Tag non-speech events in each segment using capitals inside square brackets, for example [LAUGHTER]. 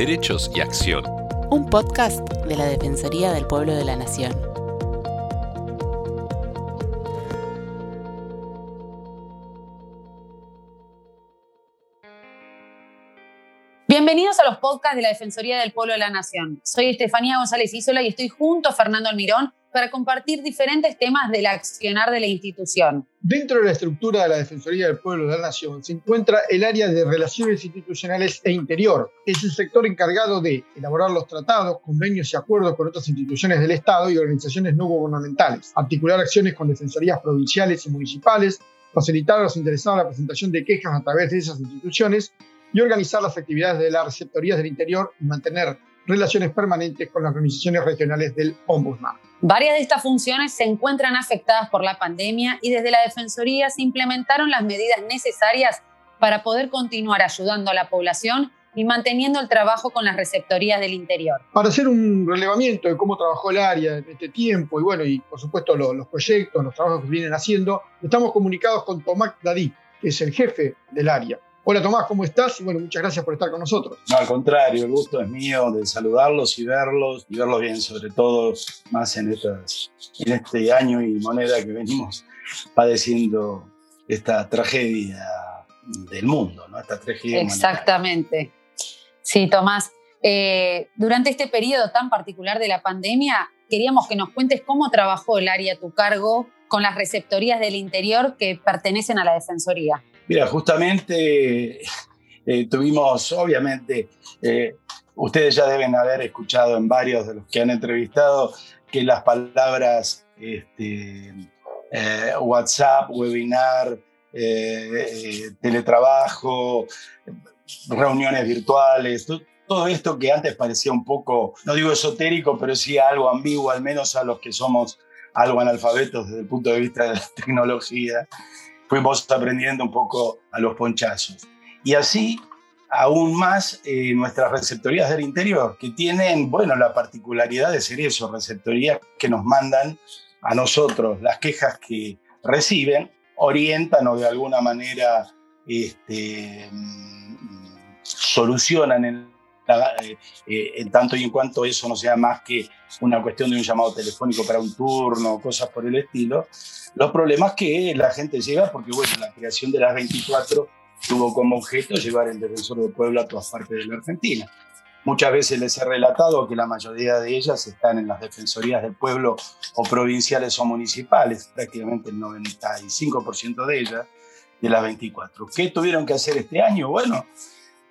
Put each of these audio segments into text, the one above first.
Derechos y Acción. Un podcast de la Defensoría del Pueblo de la Nación. Bienvenidos a los podcasts de la Defensoría del Pueblo de la Nación. Soy Estefanía González Isola y estoy junto a Fernando Almirón para compartir diferentes temas del accionar de la institución. Dentro de la estructura de la Defensoría del Pueblo de la Nación se encuentra el área de Relaciones Institucionales e Interior. Es el sector encargado de elaborar los tratados, convenios y acuerdos con otras instituciones del Estado y organizaciones no gubernamentales, articular acciones con defensorías provinciales y municipales, facilitar a los interesados la presentación de quejas a través de esas instituciones y organizar las actividades de las receptorías del interior y mantener relaciones permanentes con las organizaciones regionales del Ombudsman. Varias de estas funciones se encuentran afectadas por la pandemia y desde la Defensoría se implementaron las medidas necesarias para poder continuar ayudando a la población y manteniendo el trabajo con las receptorías del interior. Para hacer un relevamiento de cómo trabajó el área en este tiempo y bueno, y por supuesto los, los proyectos, los trabajos que vienen haciendo, estamos comunicados con Tomás Dadí, que es el jefe del área. Hola Tomás, ¿cómo estás? Y bueno, muchas gracias por estar con nosotros. No, al contrario, el gusto es mío de saludarlos y verlos, y verlos bien, sobre todo más en, estas, en este año y moneda que venimos padeciendo esta tragedia del mundo, ¿no? Esta tragedia Exactamente. Sí, Tomás. Eh, durante este periodo tan particular de la pandemia, queríamos que nos cuentes cómo trabajó el área a tu cargo con las receptorías del interior que pertenecen a la Defensoría. Mira, justamente eh, tuvimos, obviamente, eh, ustedes ya deben haber escuchado en varios de los que han entrevistado que las palabras este, eh, WhatsApp, webinar, teletrabajo, reuniones virtuales, todo esto que antes parecía un poco, no digo esotérico, pero sí algo ambiguo, al menos a los que somos algo analfabetos desde el punto de vista de la tecnología, fuimos aprendiendo un poco a los ponchazos. Y así, aún más, eh, nuestras receptorías del interior, que tienen, bueno, la particularidad de ser eso, receptorías que nos mandan a nosotros las quejas que reciben, orientan o de alguna manera este, mm, solucionan en eh, eh, en tanto y en cuanto eso no sea más que una cuestión de un llamado telefónico para un turno, cosas por el estilo, los problemas que la gente llega, porque bueno, la creación de las 24 tuvo como objeto llevar el defensor del pueblo a todas partes de la Argentina. Muchas veces les he relatado que la mayoría de ellas están en las defensorías del pueblo o provinciales o municipales, prácticamente el 95% de ellas, de las 24. ¿Qué tuvieron que hacer este año? Bueno,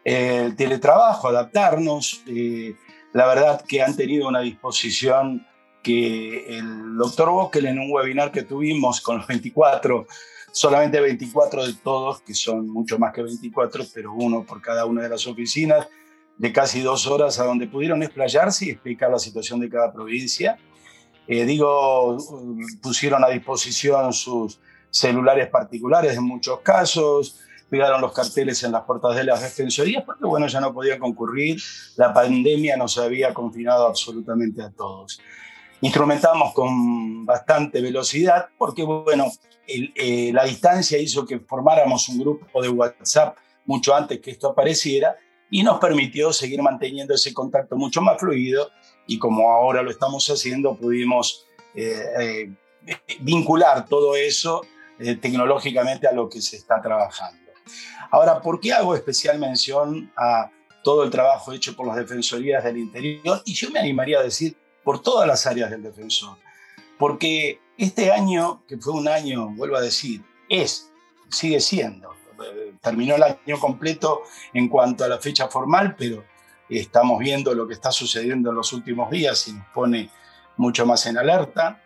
el teletrabajo, adaptarnos. La verdad que han tenido una disposición que el doctor Bockel en un webinar que tuvimos con los 24, solamente 24 de todos, que son mucho más que 24, pero uno por cada una de las oficinas, de casi dos horas a donde pudieron explayarse y explicar la situación de cada provincia. Eh, digo, pusieron a disposición sus celulares particulares en muchos casos, pegaron los carteles en las puertas de las defensorías porque, bueno, ya no podía concurrir, la pandemia nos había confinado absolutamente a todos. Instrumentamos con bastante velocidad porque, bueno, eh, la distancia hizo que formáramos un grupo de WhatsApp mucho antes que esto apareciera y nos permitió seguir manteniendo ese contacto mucho más fluido y como ahora lo estamos haciendo, pudimos eh, eh, vincular todo eso tecnológicamente a lo que se está trabajando. Ahora, ¿por qué hago especial mención a todo el trabajo hecho por las defensorías del interior? Y yo me animaría a decir por todas las áreas del defensor. Porque este año, que fue un año, vuelvo a decir, es, sigue siendo, terminó el año completo en cuanto a la fecha formal, pero estamos viendo lo que está sucediendo en los últimos días y nos pone mucho más en alerta.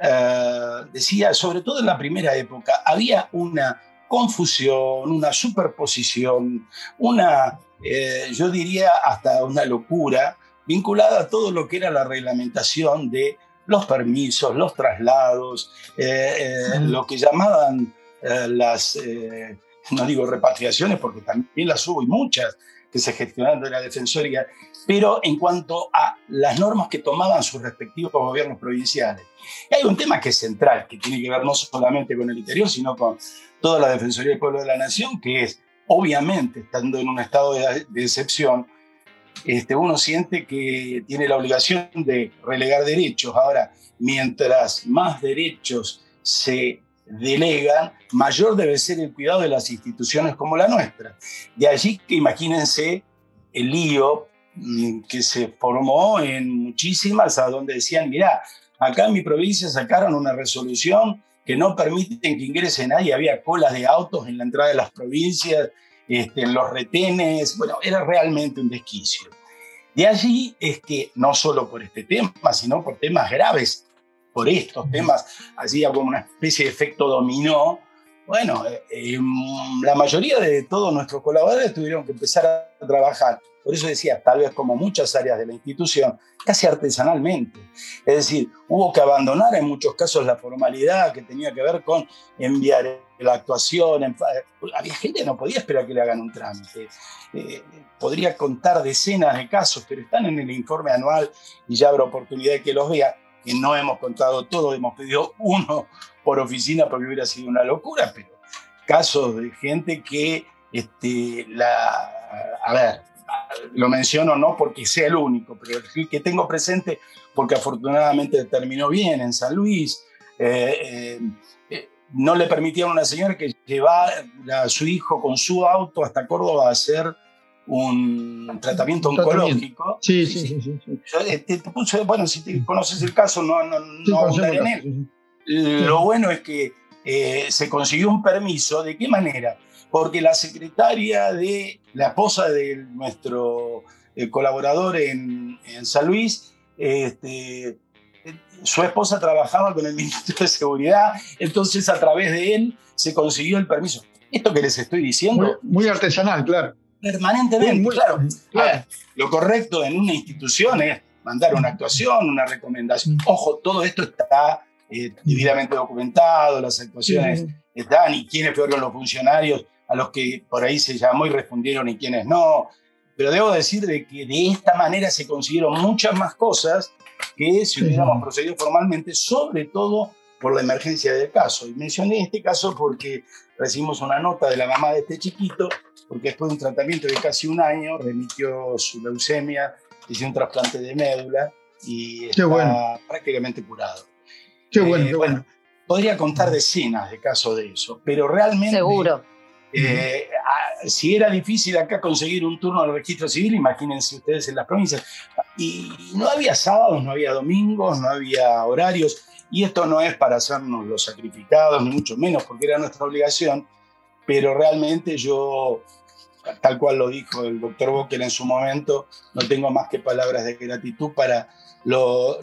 Eh, decía, sobre todo en la primera época, había una confusión, una superposición, una, eh, yo diría hasta una locura vinculada a todo lo que era la reglamentación de los permisos, los traslados, eh, eh, lo que llamaban las, no digo repatriaciones porque también las hubo y muchas que se gestionaron de la Defensoría, pero en cuanto a las normas que tomaban sus respectivos gobiernos provinciales. Hay un tema que es central, que tiene que ver no solamente con el interior, sino con toda la Defensoría del Pueblo de la Nación, que es, obviamente, estando en un estado de, excepción, este, uno siente que tiene la obligación de relegar derechos. Ahora, mientras más derechos se delegan, mayor debe ser el cuidado de las instituciones como la nuestra. De allí que imagínense el lío mm, que se formó en muchísimas, a donde decían, mira, acá en mi provincia sacaron una resolución que no permiten que ingrese nadie, había colas de autos en la entrada de las provincias, este, en los retenes, bueno, era realmente un desquicio. De allí es que no solo por este tema, sino por temas graves por estos temas, hacía como una especie de efecto dominó. Bueno, eh, eh, la mayoría de todos nuestros colaboradores tuvieron que empezar a trabajar. Por eso decía, tal vez como muchas áreas de la institución, casi artesanalmente. Es decir, hubo que abandonar en muchos casos la formalidad que tenía que ver con enviar la actuación. había gente que no podía esperar que le hagan un trámite. Eh, podría contar decenas de casos, pero están en el informe anual y ya habrá oportunidad de que los vea no hemos contado todo, hemos pedido uno por oficina porque hubiera sido una locura, pero casos de gente que, este, la, a ver, lo menciono no porque sea el único, pero el que tengo presente porque afortunadamente terminó bien en San Luis. Eh, eh, eh, no le permitieron a una señora que llevara a su hijo con su auto hasta Córdoba a hacer un tratamiento oncológico. Sí, sí, sí. sí, puse, bueno, si te conoces el caso, no, no, no en él. Lo bueno es que eh, se consiguió un permiso. ¿De qué manera? Porque la secretaria de la esposa de nuestro eh, colaborador en, en, San Luis, este, su esposa trabajaba con el [LAUGHS] ministro de Seguridad, entonces a través de él se consiguió el permiso. Esto que les estoy diciendo. muy artesanal, claro permanentemente. claro, lo correcto en una institución es mandar una actuación, una recomendación. Mm. Ojo, todo esto está eh, debidamente documentado, las actuaciones están y quiénes fueron los funcionarios a los que por ahí se llamó y respondieron y quiénes no. Pero debo decir de que de esta manera se consiguieron muchas más cosas que si hubiéramos procedido formalmente, sobre todo por la emergencia del caso. Y mencioné este caso porque recibimos una nota de la mamá de este chiquito porque después de un tratamiento de casi un año remitió su leucemia, hizo un trasplante de médula y está prácticamente curado. Qué bueno, eh, qué bueno. Podría contar decenas de casos de eso, pero realmente... Seguro. Eh, si era difícil acá conseguir un turno del registro civil, imagínense ustedes en las provincias. Y no había sábados, no había domingos, no había horarios. Y esto no es para hacernos los sacrificados, ni mucho menos, porque era nuestra obligación. Pero realmente yo tal cual lo dijo el doctor Boker en su momento, no tengo más que palabras de gratitud para los,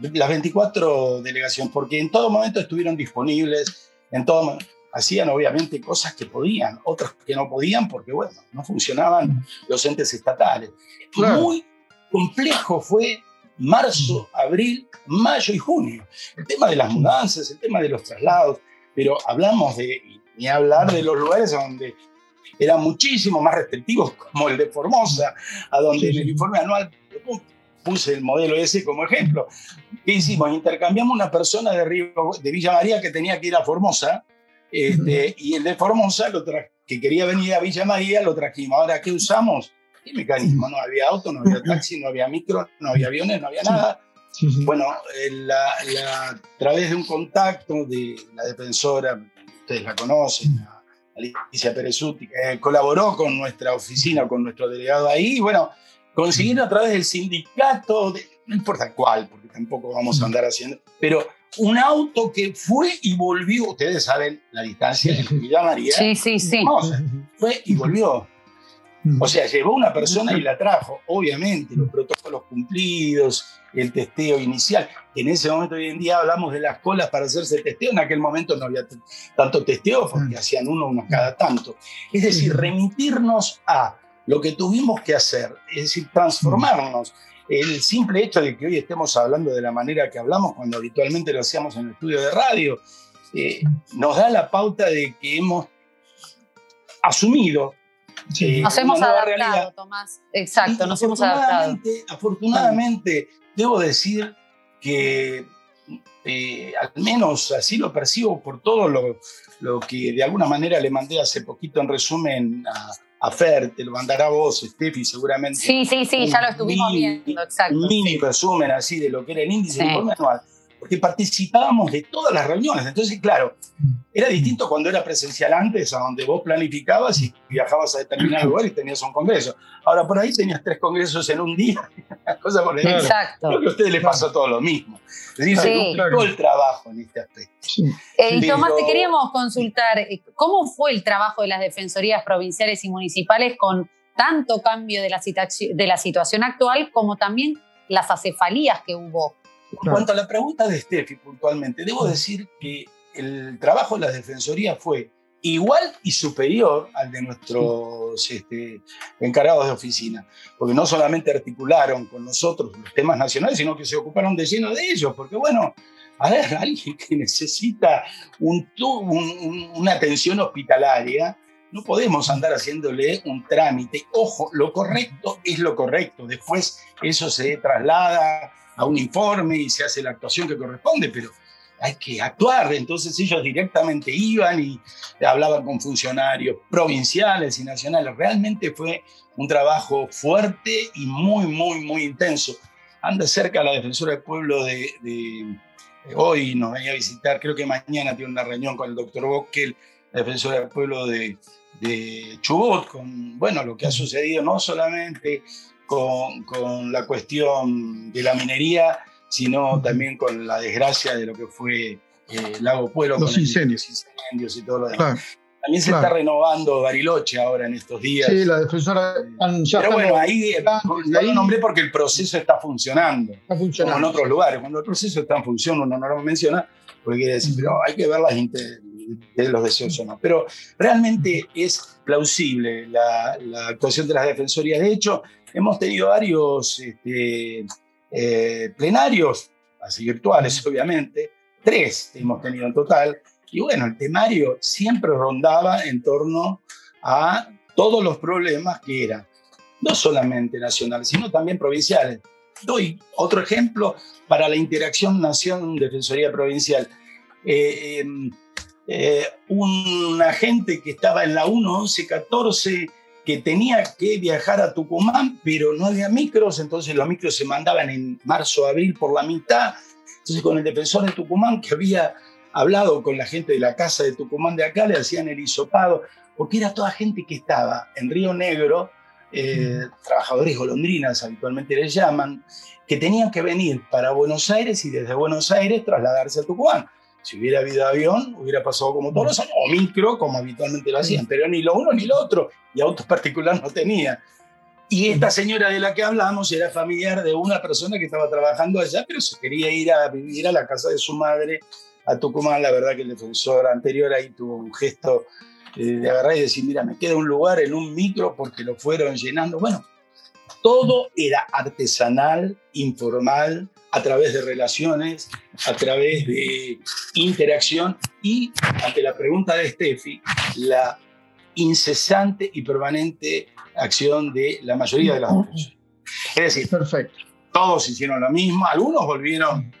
las 24 delegaciones, porque en todo momento estuvieron disponibles, en todo hacían obviamente cosas que podían, otras que no podían porque, bueno, no funcionaban los entes estatales. Muy complejo fue marzo, abril, mayo y junio. El tema de las mudanzas, el tema de los traslados, pero hablamos de, ni hablar de los lugares donde eran muchísimo más restrictivos, como el de Formosa, a donde en el informe anual puse el modelo ese como ejemplo. ¿Qué hicimos? Intercambiamos una persona de, Río, de Villa María que tenía que ir a Formosa, este, y el de Formosa, lo que quería venir a Villa María, lo trajimos. Ahora, ¿qué usamos? ¿Qué mecanismo? No había auto, no había taxi, no había micro, no había aviones, no había nada. Bueno, a través de un contacto de la defensora, ustedes la conocen, Alicia Perezuti, que colaboró con nuestra oficina, con nuestro delegado ahí, y bueno, consiguieron a través del sindicato, no importa cuál, porque tampoco vamos a andar haciendo, pero un auto que fue y volvió, ustedes saben la distancia de Villa María. Sí, sí, sí. fue y volvió. O sea, llevó una persona y la trajo, obviamente, los protocolos cumplidos, el testeo inicial. En ese momento, hoy en día, hablamos de las colas para hacerse el testeo. En aquel momento no había tanto testeo porque hacían uno, uno cada tanto. Es decir, remitirnos a lo que tuvimos que hacer, es decir, transformarnos. El simple hecho de que hoy estemos hablando de la manera que hablamos, cuando habitualmente lo hacíamos en el estudio de radio, eh, nos da la pauta de que hemos asumido nos hemos adaptado, Tomás. Exacto, nos hemos adaptado. Afortunadamente, debo decir que eh, al menos así lo percibo por todo lo, lo, que de alguna manera le mandé hace poquito en resumen a, a Fer, te lo mandará vos, Steffi, seguramente. Sí, sí, sí, ya lo estuvimos viendo, exacto. Un mini resumen así de lo que era el índice de informe anual porque participábamos de todas las reuniones. Entonces, claro, era distinto cuando era presencial antes, a donde vos planificabas y viajabas a determinado lugar y tenías un congreso. Ahora, por ahí tenías tres congresos en un día, [LAUGHS] cosa por el Exacto. Creo que a ustedes les pasó todo lo mismo. Es decir, se duplicó el trabajo en este aspecto. Eh, y Tomás, te queríamos consultar, eh, ¿cómo fue el trabajo de las defensorías provinciales y municipales con tanto cambio de la, de la situación actual como también las acefalías que hubo en cuanto a la pregunta de Steffi puntualmente, debo decir que el trabajo de la Defensoría fue igual y superior al de nuestros este, encargados de oficina, porque no solamente articularon con nosotros los temas nacionales, sino que se ocuparon de lleno de ellos, porque bueno, a ver, [LAUGHS] alguien que necesita un, una atención hospitalaria, no podemos andar haciéndole un trámite. Ojo, lo correcto es lo correcto, después eso se traslada a un informe y se hace la actuación que corresponde, pero hay que actuar. Entonces ellos directamente iban y hablaban con funcionarios provinciales y nacionales. Realmente fue un trabajo fuerte y muy, muy, muy intenso. Anda cerca la defensora del pueblo de, hoy, nos venía a visitar, creo que mañana tiene una reunión con el doctor Bockel, la defensora del pueblo de, de Chubut, con bueno, lo que ha sucedido no solamente con, la cuestión de la minería, sino también con la desgracia de lo que fue eh, Lago Pueblo, los con incendios. incendios y todo lo demás. También se está renovando Bariloche ahora en estos días. Sí, la defensora. Eh, pero bueno, ahí, eh, ahí lo nombré porque el proceso está funcionando. Está funcionando. Como en otros lugares. Cuando el proceso está en función, uno no lo menciona, porque quiere decir, pero hay que ver las de los deseos o no. Pero realmente es plausible la, la actuación de las defensorías. De hecho, hemos tenido varios este, eh, plenarios, así virtuales obviamente, tres hemos tenido en total, y bueno, el temario siempre rondaba en torno a todos los problemas que eran, no solamente nacionales, sino también provinciales. Doy otro ejemplo para la interacción Nación-Defensoría Provincial. Eh, em, eh, un agente que estaba en la 1, 11, 14 que tenía que viajar a Tucumán, pero no había micros, entonces los micros se mandaban en marzo, abril por la mitad. Entonces con el defensor de Tucumán, que había hablado con la gente de la casa de Tucumán de acá, le hacían el hisopado, porque era toda gente que estaba en Río Negro, eh, trabajadores golondrinas habitualmente les llaman, que tenían que venir para Buenos Aires y desde Buenos Aires trasladarse a Tucumán. Si hubiera habido avión, hubiera pasado como todos los años, o micro, como habitualmente lo hacían, pero ni lo uno ni lo otro, y autos [LAUGHS] particulares no tenía. Y esta señora de la que hablamos era familiar de una persona que estaba trabajando allá, pero se quería ir a vivir a la casa de su madre, a Tucumán. La verdad que el defensor anterior ahí tuvo un gesto eh, de agarrar y decir, mira, me queda un lugar en un micro porque lo fueron llenando. Bueno, todo era artesanal, informal, a través de relaciones, a través de interacción y, ante la pregunta de Steffi, la incesante y permanente acción de la mayoría de las organizaciones. Es decir, Perfecto. todos hicieron lo mismo, algunos volvieron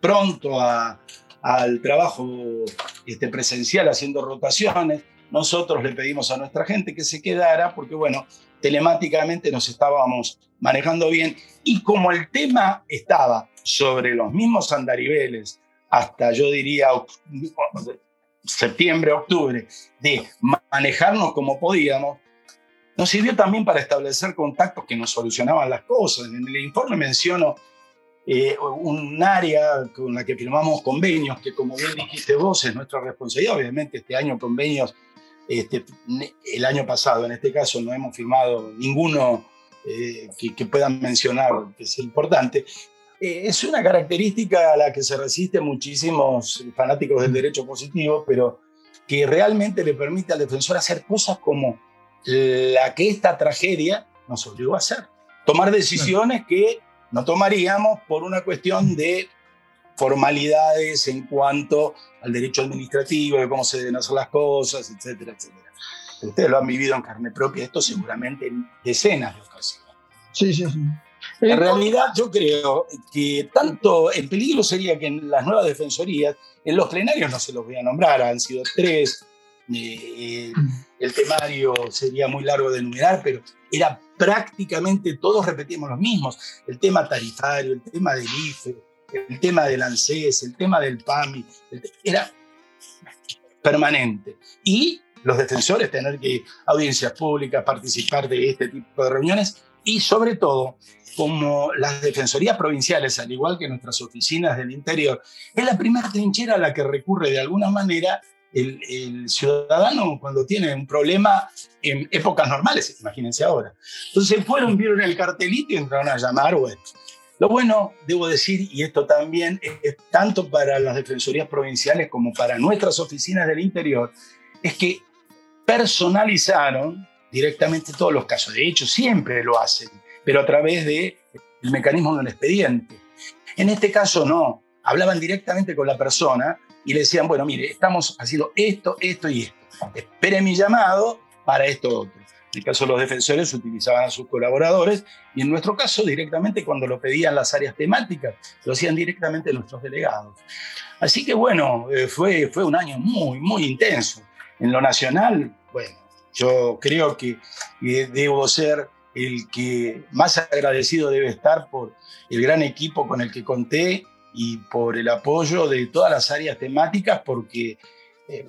pronto al trabajo este, presencial haciendo rotaciones, nosotros le pedimos a nuestra gente que se quedara porque, bueno, telemáticamente nos estábamos manejando bien y como el tema estaba sobre los mismos andariveles hasta yo diría septiembre, octubre, de manejarnos como podíamos, nos sirvió también para establecer contactos que nos solucionaban las cosas. En el informe menciono eh, un área con la que firmamos convenios, que como bien dijiste vos, es nuestra responsabilidad. Obviamente este año convenios este, el año pasado, en este caso, no hemos firmado ninguno eh, que, puedan mencionar que sea importante. Eh, es una característica a la que se resisten muchísimos fanáticos del derecho positivo, pero que realmente le permite al defensor hacer cosas como la que esta tragedia nos obligó a hacer. Tomar decisiones que no tomaríamos por una cuestión de formalidades en cuanto al derecho administrativo, de cómo se deben hacer las cosas, etcétera, etcétera. Ustedes lo han vivido en carne propia, esto seguramente en decenas de ocasiones. Sí, sí, sí. En realidad yo creo que tanto el peligro sería que en las nuevas defensorías, en los plenarios no se los voy a nombrar, han sido tres, eh, el temario sería muy largo de enumerar, pero era prácticamente todos repetimos los mismos. El tema tarifario, el tema del IFE, el tema del ANSES, el tema del PAMI, era permanente. Y los defensores tener que audiencias públicas, participar de este tipo de reuniones y sobre todo, como las defensorías provinciales, al igual que nuestras oficinas del interior, es la primera trinchera a la que recurre de alguna manera el, ciudadano cuando tiene un problema en épocas normales, imagínense ahora. Entonces fueron, vieron el cartelito y entraron a llamar, bueno. Lo bueno, debo decir, y esto también es tanto para las defensorías provinciales como para nuestras oficinas del interior, es que personalizaron directamente todos los casos. De hecho, siempre lo hacen, pero a través del mecanismo del expediente. En este caso no, hablaban directamente con la persona y le decían, bueno, mire, estamos haciendo esto, esto y esto. Espere mi llamado para esto otro. En el caso de los defensores utilizaban a sus colaboradores y en nuestro caso directamente cuando lo pedían las áreas temáticas, lo hacían directamente nuestros delegados. Así que bueno, eh, fue, fue un año muy, muy intenso. En lo nacional, bueno, yo creo que debo ser el que más agradecido debe estar por el gran equipo con el que conté y por el apoyo de todas las áreas temáticas, porque eh,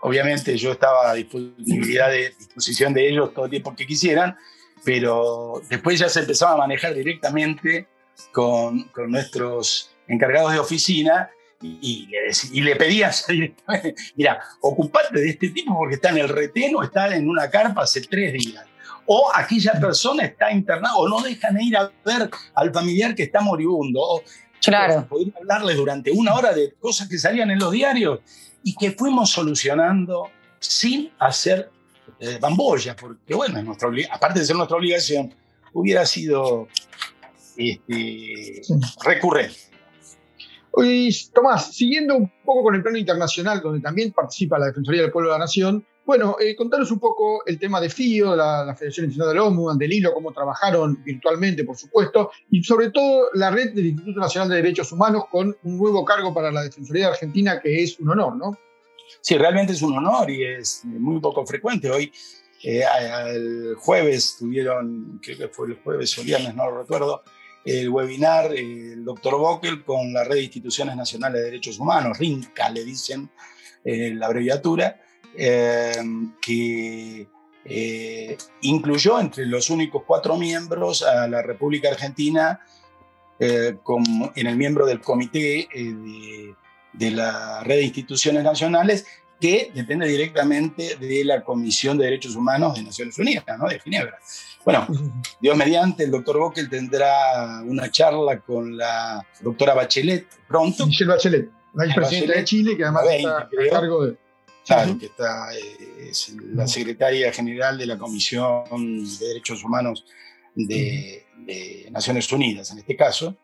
obviamente yo estaba a disponibilidad de, disposición de ellos todo el tiempo que quisieran, pero después ya se empezaba a manejar directamente con, con nuestros encargados de oficina y, le, y, le, pedían [LAUGHS] directamente, mira, ocupate de este tipo porque está en el retén o está en una carpa hace tres días. O aquella persona está internada o no dejan ir a ver al familiar que está moribundo. O, Claro. Poder hablarles durante una hora de cosas que salían en los diarios y que fuimos solucionando sin hacer eh, bambolla, porque bueno, nuestra, aparte de ser nuestra obligación, hubiera sido este, recurrente. Oye, Tomás, siguiendo un poco con el plano internacional, donde también participa la Defensoría del Pueblo de la Nación, bueno, eh, contanos un poco el tema de FIO, la, la Federación Internacional del OMU, del hilo, cómo trabajaron virtualmente, por supuesto, y sobre todo la red del Instituto Nacional de Derechos Humanos con un nuevo cargo para la Defensoría de Argentina, que es un honor, ¿no? Sí, realmente es un honor y es muy poco frecuente. Hoy, eh, el jueves, tuvieron, creo que fue el jueves o viernes, no lo recuerdo, el webinar el doctor Bockel con la Red de Instituciones Nacionales de Derechos Humanos, RINCA le dicen eh, la abreviatura, eh, que eh, incluyó entre los únicos cuatro miembros a la República Argentina eh, como en el miembro del comité de, de, la red de instituciones nacionales que depende directamente de la Comisión de Derechos Humanos de Naciones Unidas, ¿no? de Ginebra. Bueno, Dios mediante, el doctor Bockel tendrá una charla con la doctora Bachelet pronto. Michelle Bachelet, la vicepresidenta de Chile, que además 20, está a cargo de Claro, que está, eh, es la secretaria general de la Comisión de Derechos Humanos de, Naciones Unidas, en este caso,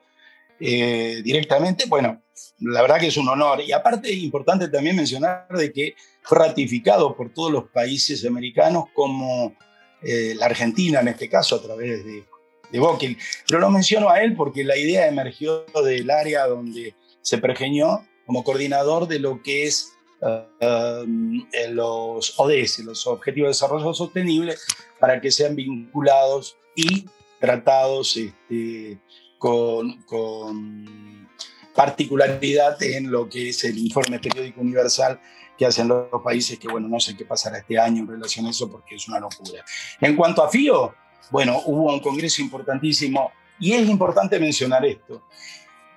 eh, directamente, bueno, la verdad que es un honor. Y aparte, es importante también mencionar de que fue ratificado por todos los países americanos como eh, la Argentina, en este caso, a través de, de. Pero lo menciono a él porque la idea emergió del área donde se pergeñó como coordinador de lo que es Um, los ODS, los Objetivos de Desarrollo Sostenible, para que sean vinculados y tratados este, con, con, particularidad en lo que es el informe periódico universal que hacen los países, que bueno, no sé qué pasará este año en relación a eso porque es una locura. En cuanto a FIO, bueno, hubo un congreso importantísimo y es importante mencionar esto.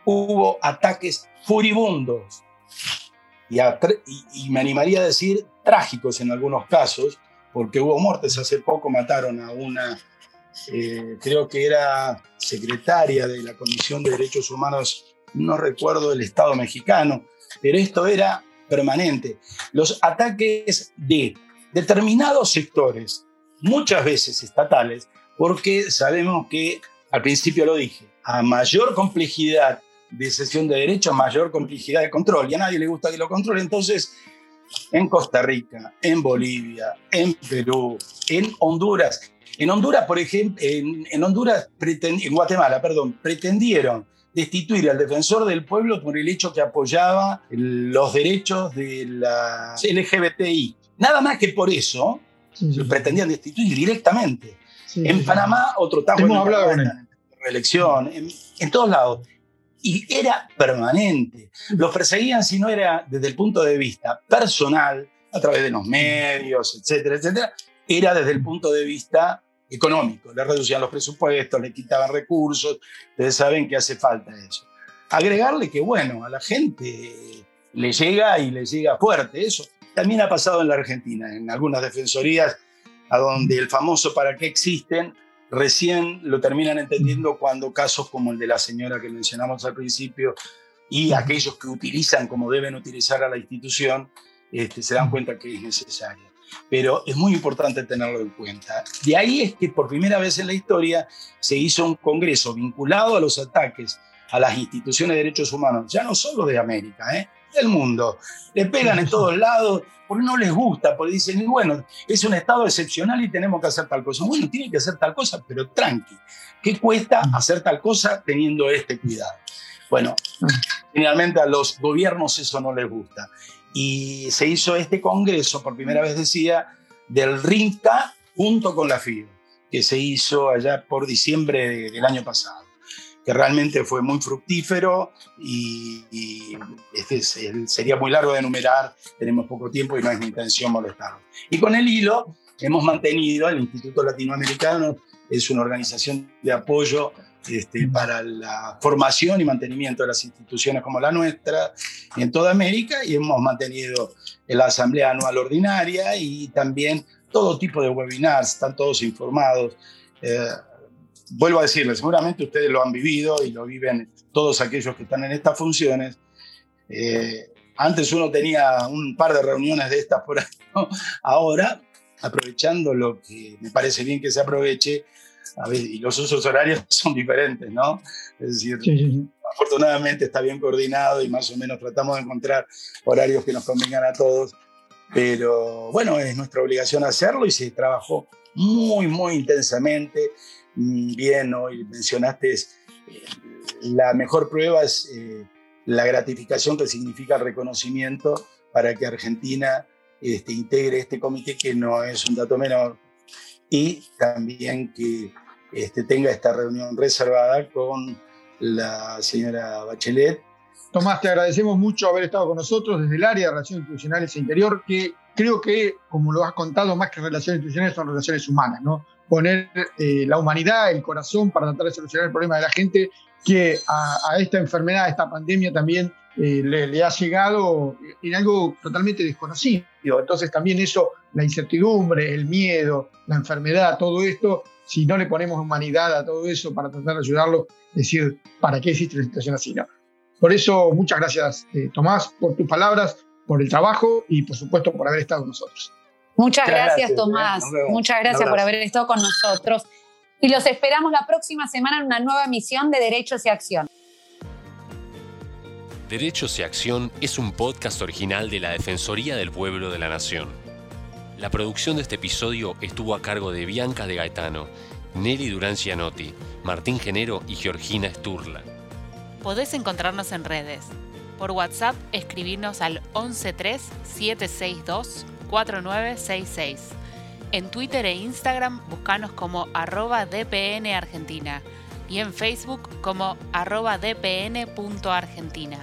Hubo ataques furibundos y, me animaría a decir trágicos en algunos casos, porque hubo muertes. Hace poco mataron a una, eh, creo que era secretaria de la Comisión de Derechos Humanos, no recuerdo el Estado mexicano, pero esto era permanente. Los ataques de determinados sectores, muchas veces estatales, porque sabemos que, al principio lo dije, a mayor complejidad de sesión de derechos, mayor complejidad de control. Y a nadie le gusta que lo controle. Entonces, en Costa Rica, en Bolivia, en Perú, en Honduras. En Honduras, por ejemplo, en, Honduras, en Guatemala, perdón, pretendieron destituir al defensor del pueblo por el hecho que apoyaba los derechos de la LGBTI. Nada más que por eso lo pretendían destituir directamente. en Panamá, otro tajo Hemos hablado con reelección, en, todos lados. Y era permanente. Los perseguían si no era desde el punto de vista personal, a través de los medios, etcétera, etcétera, era desde el punto de vista económico. Le reducían los presupuestos, le quitaban recursos. Ustedes saben que hace falta eso. Agregarle que, bueno, a la gente le llega y le llega fuerte eso. También ha pasado en la Argentina, en algunas defensorías, a donde el famoso para qué existen recién lo terminan entendiendo cuando casos como el de la señora que mencionamos al principio y aquellos que utilizan como deben utilizar a la institución, este, se dan cuenta que es necesario. Pero es muy importante tenerlo en cuenta. De ahí es que por primera vez en la historia se hizo un congreso vinculado a los ataques a las instituciones de derechos humanos, ya no solo de América, ¿eh? del mundo. Le pegan en todos lados porque no les gusta, porque dicen, bueno, es un estado excepcional y tenemos que hacer tal cosa. Bueno, tienen que hacer tal cosa, pero tranqui. ¿Qué cuesta hacer tal cosa teniendo este cuidado? Bueno, finalmente a los gobiernos eso no les gusta. Y se hizo este congreso, por primera vez decía, del RINCA junto con la FIO, que se hizo allá por diciembre del año pasado que realmente fue muy fructífero y, este sería muy largo de enumerar, tenemos poco tiempo y no es mi intención molestarlo. Y con el hilo hemos mantenido, el Instituto Latinoamericano es una organización de apoyo este, para la formación y mantenimiento de las instituciones como la nuestra en toda América y hemos mantenido la Asamblea Anual Ordinaria y también todo tipo de webinars, están todos informados. Eh, vuelvo a decirles, seguramente ustedes lo han vivido y lo viven todos aquellos que están en estas funciones. Eh, antes uno tenía un par de reuniones de estas por año. Ahora, aprovechando lo que me parece bien que se aproveche, a ver, y los usos horarios [LAUGHS] son diferentes, ¿no? Es decir, afortunadamente está bien coordinado y más o menos tratamos de encontrar horarios que nos convengan a todos. Pero bueno, es nuestra obligación hacerlo y se trabajó muy, muy intensamente. Mm, bien hoy mencionaste, eh, la mejor prueba es eh, la gratificación que significa el reconocimiento para que Argentina este, integre este comité, que no es un dato menor, y también que este, tenga esta reunión reservada con la señora Bachelet. Tomás, te agradecemos mucho haber estado con nosotros desde el área de Relaciones Institucionales e Interior, que creo que, como lo has contado, más que relaciones institucionales son relaciones humanas, ¿no? poner eh, la humanidad, el corazón para tratar de solucionar el problema de la gente que a, esta enfermedad, a esta pandemia también eh, le, ha llegado en algo totalmente desconocido. Entonces también eso, la incertidumbre, el miedo, la enfermedad, todo esto, si no le ponemos humanidad a todo eso para tratar de ayudarlo, decir, ¿para qué existe una situación así? No. Por eso, muchas gracias, eh, Tomás, por tus palabras, por el trabajo y por supuesto por haber estado con nosotros. Muchas, gracias, Tomás. Muchas gracias por haber estado con nosotros. Y los esperamos la próxima semana en una nueva emisión de Derechos y Acción. Derechos y Acción es un podcast original de la Defensoría del Pueblo de la Nación. La producción de este episodio estuvo a cargo de Bianca de Gaetano, Nelly Durán Cianotti, Martín Genero y Georgina Sturla. Podés encontrarnos en redes. Por WhatsApp, escribirnos al 113 762 4966. En Twitter e Instagram buscanos como arroba DPN Argentina y en Facebook como arroba dpn.argentina.